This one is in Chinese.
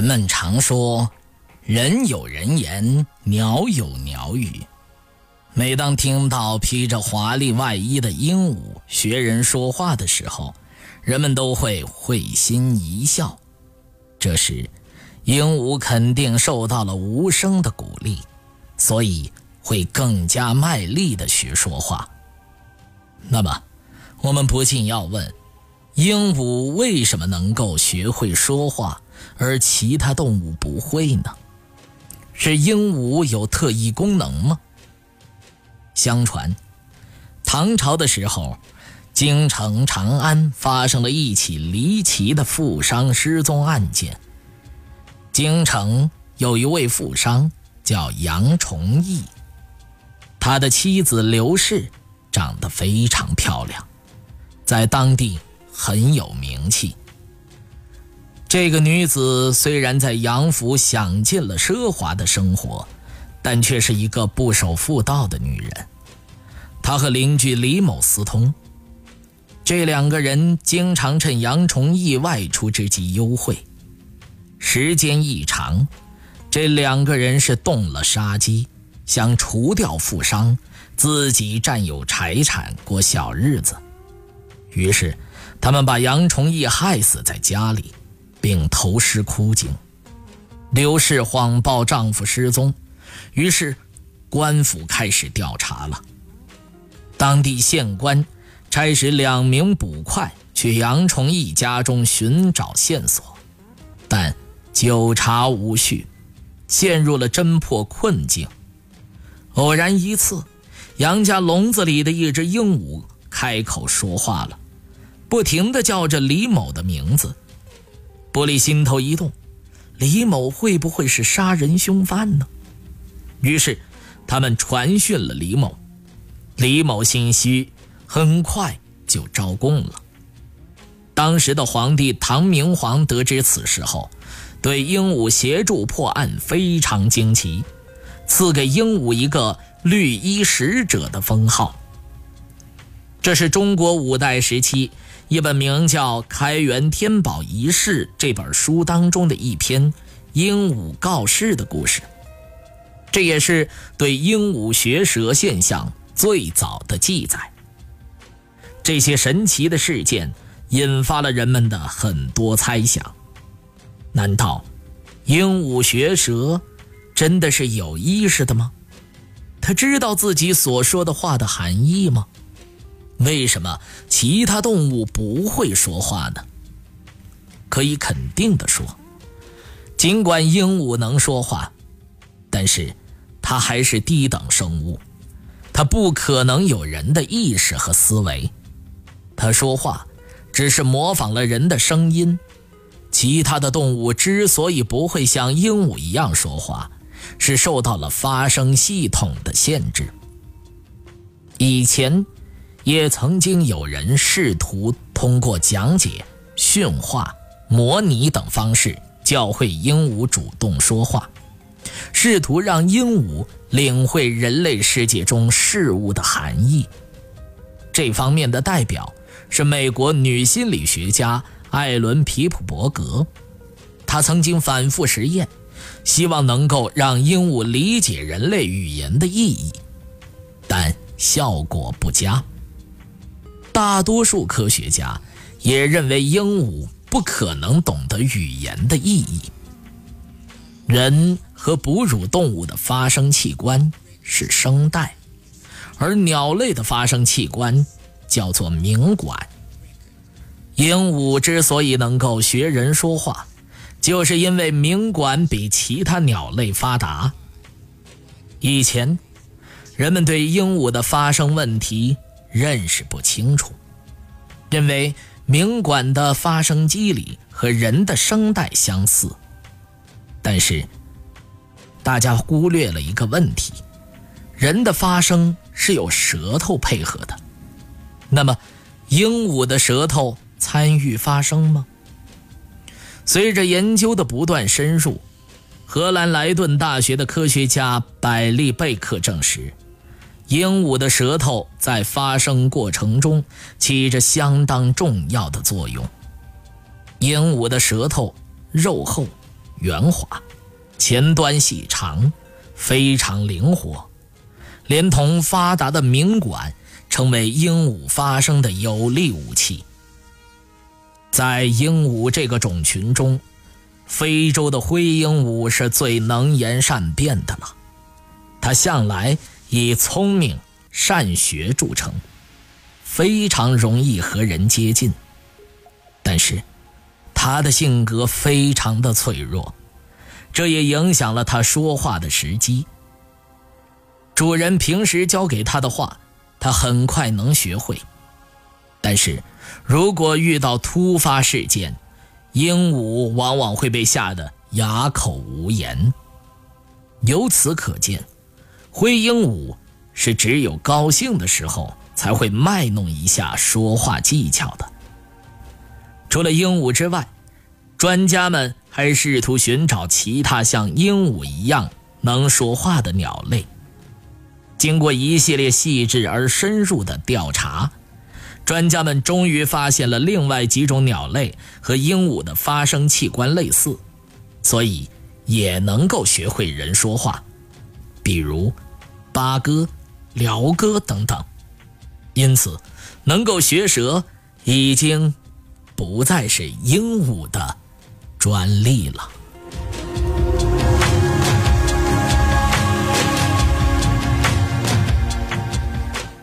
人们常说，人有人言，鸟有鸟语。每当听到披着华丽外衣的鹦鹉学人说话的时候，人们都会会心一笑。这时，鹦鹉肯定受到了无声的鼓励，所以会更加卖力地学说话。那么，我们不禁要问：鹦鹉为什么能够学会说话？而其他动物不会呢？是鹦鹉有特异功能吗？相传，唐朝的时候，京城长安发生了一起离奇的富商失踪案件。京城有一位富商叫杨崇义，他的妻子刘氏长得非常漂亮，在当地很有名气。这个女子虽然在杨府享尽了奢华的生活，但却是一个不守妇道的女人。她和邻居李某私通，这两个人经常趁杨崇义外出之际幽会。时间一长，这两个人是动了杀机，想除掉富商，自己占有财产过小日子。于是，他们把杨崇义害死在家里。并投尸枯井。刘氏谎报丈夫失踪，于是官府开始调查了。当地县官差使两名捕快去杨崇义家中寻找线索，但久查无序，陷入了侦破困境。偶然一次，杨家笼子里的一只鹦鹉开口说话了，不停地叫着李某的名字。玻璃心头一动，李某会不会是杀人凶犯呢？于是，他们传讯了李某。李某心虚，很快就招供了。当时的皇帝唐明皇得知此事后，对鹦鹉协助破案非常惊奇，赐给鹦鹉一个“绿衣使者”的封号。这是中国五代时期。一本名叫《开元天宝遗事》这本书当中的一篇鹦鹉告示的故事，这也是对鹦鹉学舌现象最早的记载。这些神奇的事件引发了人们的很多猜想：难道鹦鹉学舌真的是有意识的吗？他知道自己所说的话的含义吗？为什么其他动物不会说话呢？可以肯定的说，尽管鹦鹉能说话，但是它还是低等生物，它不可能有人的意识和思维。它说话只是模仿了人的声音。其他的动物之所以不会像鹦鹉一样说话，是受到了发声系统的限制。以前。也曾经有人试图通过讲解、训话、模拟等方式教会鹦鹉主动说话，试图让鹦鹉领会人类世界中事物的含义。这方面的代表是美国女心理学家艾伦·皮普伯格，她曾经反复实验，希望能够让鹦鹉理解人类语言的意义，但效果不佳。大多数科学家也认为鹦鹉不可能懂得语言的意义。人和哺乳动物的发声器官是声带，而鸟类的发声器官叫做鸣管。鹦鹉之所以能够学人说话，就是因为鸣管比其他鸟类发达。以前，人们对鹦鹉的发声问题。认识不清楚，认为鸣管的发声机理和人的声带相似，但是，大家忽略了一个问题：人的发声是有舌头配合的。那么，鹦鹉的舌头参与发声吗？随着研究的不断深入，荷兰莱顿大学的科学家百利贝克证实，鹦鹉的舌头在发声过程中起着相当重要的作用。鹦鹉的舌头肉厚。圆滑，前端细长，非常灵活，连同发达的鸣管，成为鹦鹉发声的有力武器。在鹦鹉这个种群中，非洲的灰鹦鹉是最能言善辩的了。它向来以聪明善学著称，非常容易和人接近。但是，他的性格非常的脆弱，这也影响了他说话的时机。主人平时教给他的话，他很快能学会，但是如果遇到突发事件，鹦鹉往往会被吓得哑口无言。由此可见，灰鹦鹉是只有高兴的时候才会卖弄一下说话技巧的。除了鹦鹉之外，专家们还试图寻找其他像鹦鹉一样能说话的鸟类。经过一系列细致而深入的调查，专家们终于发现了另外几种鸟类和鹦鹉的发声器官类似，所以也能够学会人说话，比如八哥、鹩哥等等。因此，能够学舌已经。不再是鹦鹉的专利了。